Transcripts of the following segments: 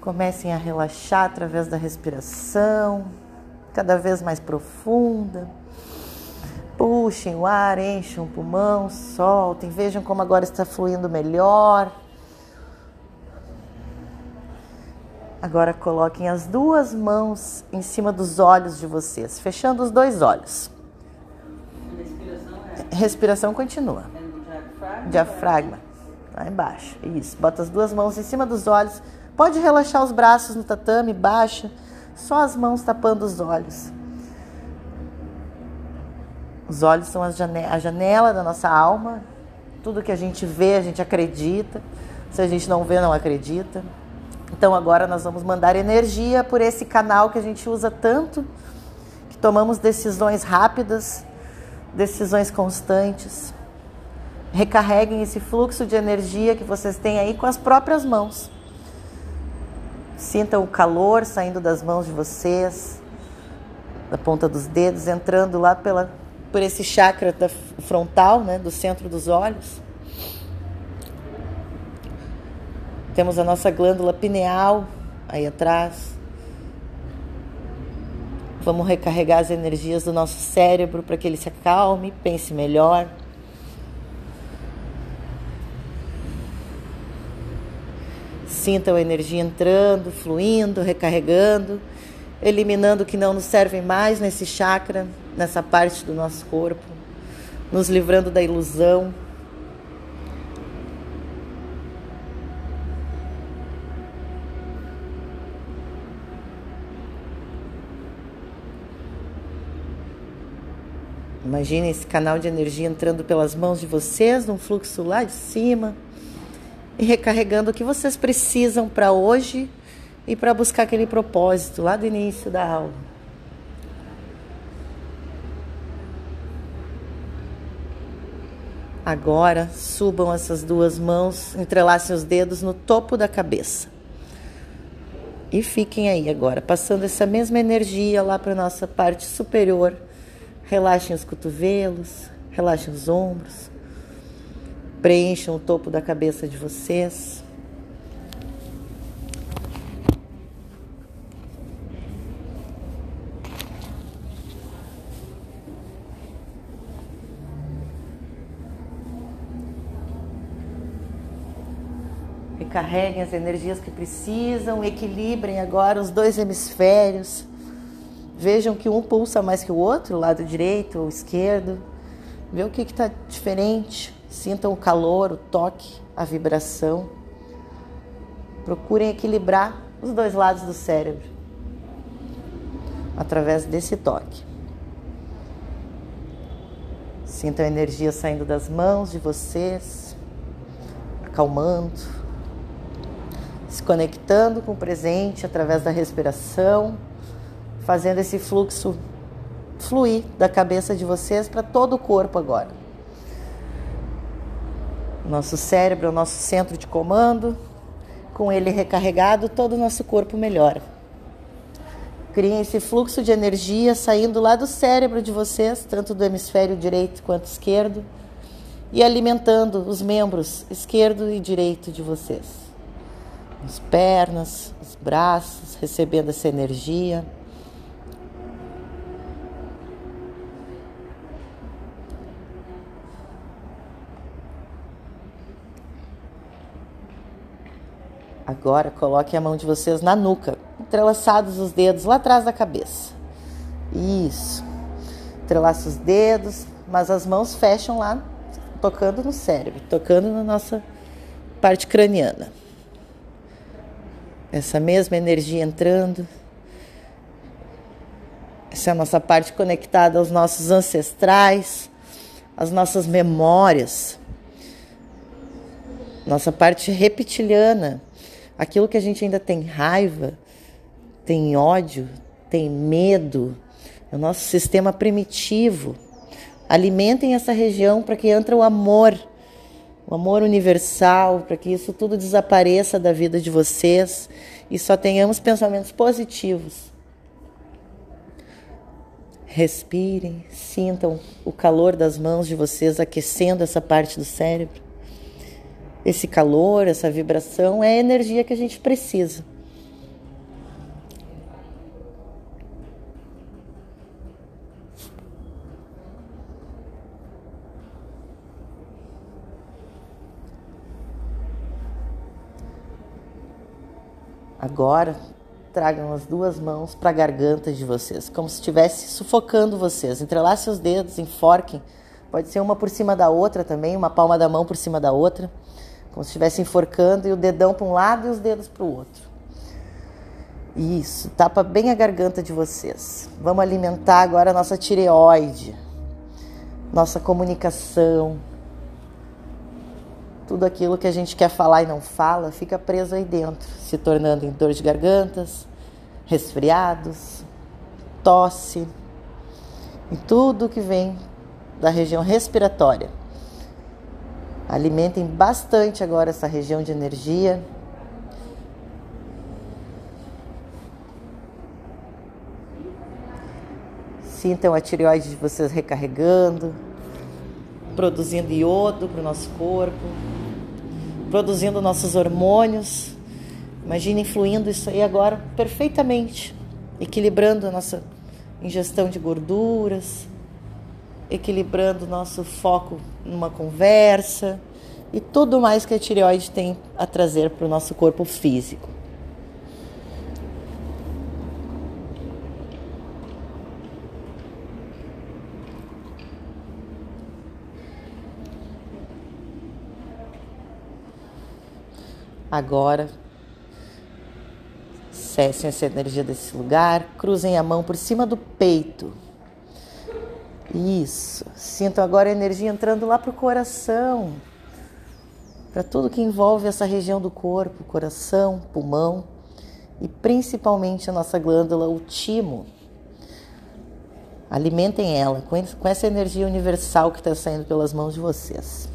Comecem a relaxar através da respiração, cada vez mais profunda. Puxem o ar, enchem o pulmão, soltem, vejam como agora está fluindo melhor. Agora coloquem as duas mãos em cima dos olhos de vocês, fechando os dois olhos. Respiração, é... Continua. É diafragma. Lá embaixo. Isso. Bota as duas mãos em cima dos olhos. Pode relaxar os braços no tatame, baixa. Só as mãos tapando os olhos. Os olhos são a janela, da nossa alma. Tudo que a gente vê, a gente acredita. Se a gente não vê, não acredita. Então agora nós vamos mandar energia por esse canal que a gente usa tanto, que tomamos decisões rápidas, decisões constantes. Recarreguem esse fluxo de energia que vocês têm aí com as próprias mãos. Sintam o calor saindo das mãos de vocês, da ponta dos dedos, entrando lá pela, por esse chakra da frontal, né, do centro dos olhos. Temos a nossa glândula pineal aí atrás. Vamos recarregar as energias do nosso cérebro para que ele se acalme, pense melhor. Sintam a energia entrando, fluindo, recarregando, eliminando o que não nos serve mais nesse chakra, nessa parte do nosso corpo, nos livrando da ilusão. Imagine esse canal de energia entrando pelas mãos de vocês, num fluxo lá de cima e recarregando o que vocês precisam para hoje e para buscar aquele propósito lá do início da aula. Agora subam essas duas mãos, entrelacem os dedos no topo da cabeça. E fiquem aí agora, passando essa mesma energia lá para a nossa parte superior. Relaxem os cotovelos, relaxem os ombros. Preencham o topo da cabeça de vocês. Recarreguem as energias que precisam, equilibrem agora os dois hemisférios. Vejam que um pulsa mais que o outro, lado direito ou esquerdo. Vê o que está diferente. Sintam o calor, o toque, a vibração. Procurem equilibrar os dois lados do cérebro através desse toque. Sintam a energia saindo das mãos de vocês, acalmando, se conectando com o presente através da respiração, fazendo esse fluxo fluir da cabeça de vocês para todo o corpo agora. Nosso cérebro é o nosso centro de comando. Com ele recarregado, todo o nosso corpo melhora. Criem esse fluxo de energia saindo lá do cérebro de vocês, tanto do hemisfério direito quanto esquerdo, e alimentando os membros esquerdo e direito de vocês. As pernas, os braços, recebendo essa energia. Agora coloque a mão de vocês na nuca, entrelaçados os dedos lá atrás da cabeça. Isso. Entrelaça os dedos, mas as mãos fecham lá, tocando no cérebro, tocando na nossa parte craniana. Essa mesma energia entrando. Essa é a nossa parte conectada aos nossos ancestrais, às nossas memórias. Nossa parte reptiliana, aquilo que a gente ainda tem raiva, tem ódio, tem medo, é o nosso sistema primitivo. Alimentem essa região para que entre o amor, o amor universal, para que isso tudo desapareça da vida de vocês e só tenhamos pensamentos positivos. Respirem, sintam o calor das mãos de vocês aquecendo essa parte do cérebro esse calor, essa vibração, é a energia que a gente precisa. Agora, tragam as duas mãos para a garganta de vocês, como se estivesse sufocando vocês. Entrelacem os dedos, enforquem. Pode ser uma por cima da outra também, uma palma da mão por cima da outra como se estivesse enforcando e o dedão para um lado e os dedos para o outro. Isso, tapa bem a garganta de vocês. Vamos alimentar agora a nossa tireoide, nossa comunicação. Tudo aquilo que a gente quer falar e não fala fica preso aí dentro, se tornando em dor de gargantas, resfriados, tosse e tudo que vem da região respiratória. Alimentem bastante agora essa região de energia. Sintam a tireoide de vocês recarregando, produzindo iodo para o nosso corpo, produzindo nossos hormônios. Imagine influindo isso aí agora perfeitamente, equilibrando a nossa ingestão de gorduras, equilibrando nosso foco numa conversa e tudo mais que a tireoide tem a trazer para o nosso corpo físico. Agora, cessem essa energia desse lugar, cruzem a mão por cima do peito. Isso. Sinto agora a energia entrando lá para o coração, para tudo que envolve essa região do corpo, coração, pulmão e principalmente a nossa glândula, o timo. Alimentem ela com essa energia universal que está saindo pelas mãos de vocês.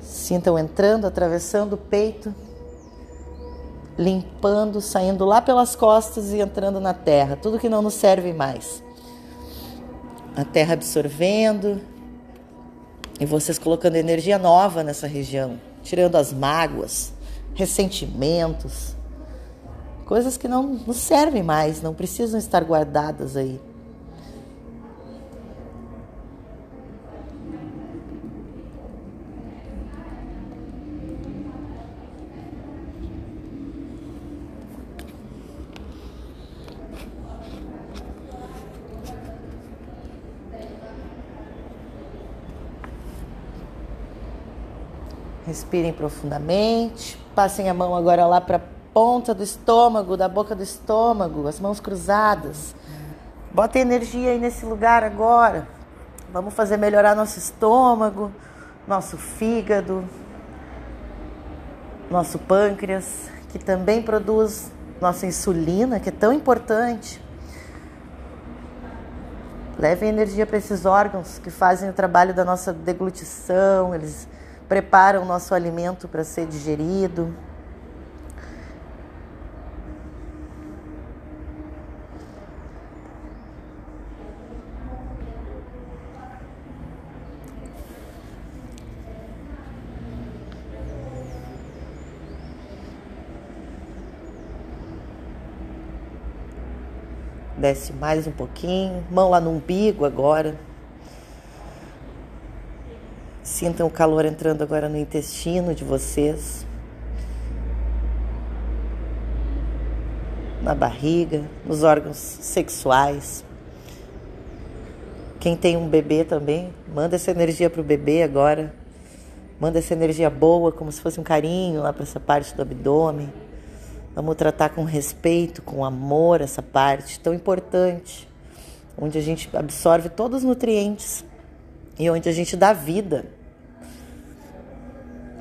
Sintam entrando, atravessando o peito, limpando, saindo lá pelas costas e entrando na terra, tudo que não nos serve mais. A terra absorvendo e vocês colocando energia nova nessa região, tirando as mágoas, ressentimentos, coisas que não nos servem mais, não precisam estar guardadas aí. Respirem profundamente. Passem a mão agora lá para a ponta do estômago, da boca do estômago, as mãos cruzadas. Botem energia aí nesse lugar agora. Vamos fazer melhorar nosso estômago, nosso fígado, nosso pâncreas, que também produz nossa insulina, que é tão importante. Levem energia para esses órgãos que fazem o trabalho da nossa deglutição, eles prepara o nosso alimento para ser digerido. Desce mais um pouquinho, mão lá no umbigo agora. Sintam o calor entrando agora no intestino de vocês, na barriga, nos órgãos sexuais. Quem tem um bebê também, manda essa energia para o bebê agora. Manda essa energia boa, como se fosse um carinho lá para essa parte do abdômen. Vamos tratar com respeito, com amor essa parte tão importante, onde a gente absorve todos os nutrientes e onde a gente dá vida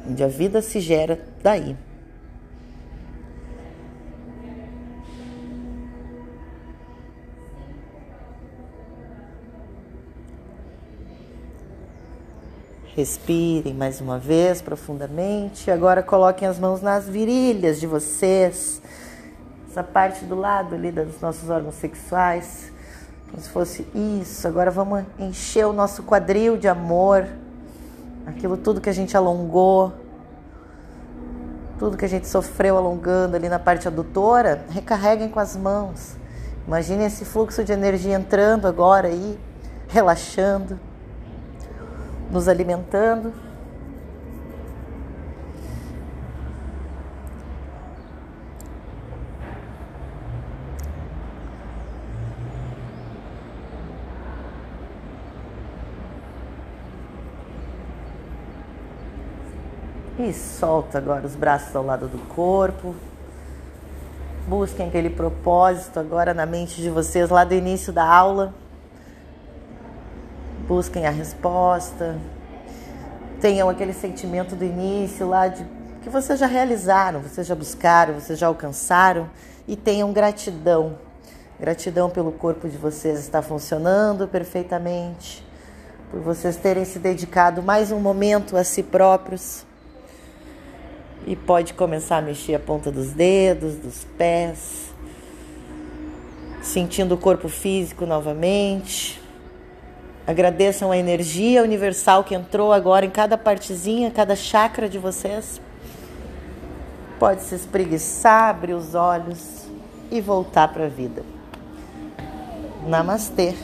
onde a vida se gera daí. Respirem mais uma vez profundamente. Agora coloquem as mãos nas virilhas de vocês. Essa parte do lado ali dos nossos órgãos sexuais. Como se fosse isso. Agora vamos encher o nosso quadril de amor aquilo tudo que a gente alongou, tudo que a gente sofreu alongando ali na parte adutora, recarreguem com as mãos. Imaginem esse fluxo de energia entrando agora aí, relaxando, nos alimentando. E solta agora os braços ao lado do corpo. Busquem aquele propósito agora na mente de vocês lá do início da aula. Busquem a resposta. Tenham aquele sentimento do início lá de que vocês já realizaram, vocês já buscaram, vocês já alcançaram e tenham gratidão. Gratidão pelo corpo de vocês estar funcionando perfeitamente, por vocês terem se dedicado mais um momento a si próprios. E pode começar a mexer a ponta dos dedos, dos pés, sentindo o corpo físico novamente. Agradeçam a energia universal que entrou agora em cada partezinha, cada chakra de vocês. Pode se espreguiçar, abrir os olhos e voltar para a vida. Namastê.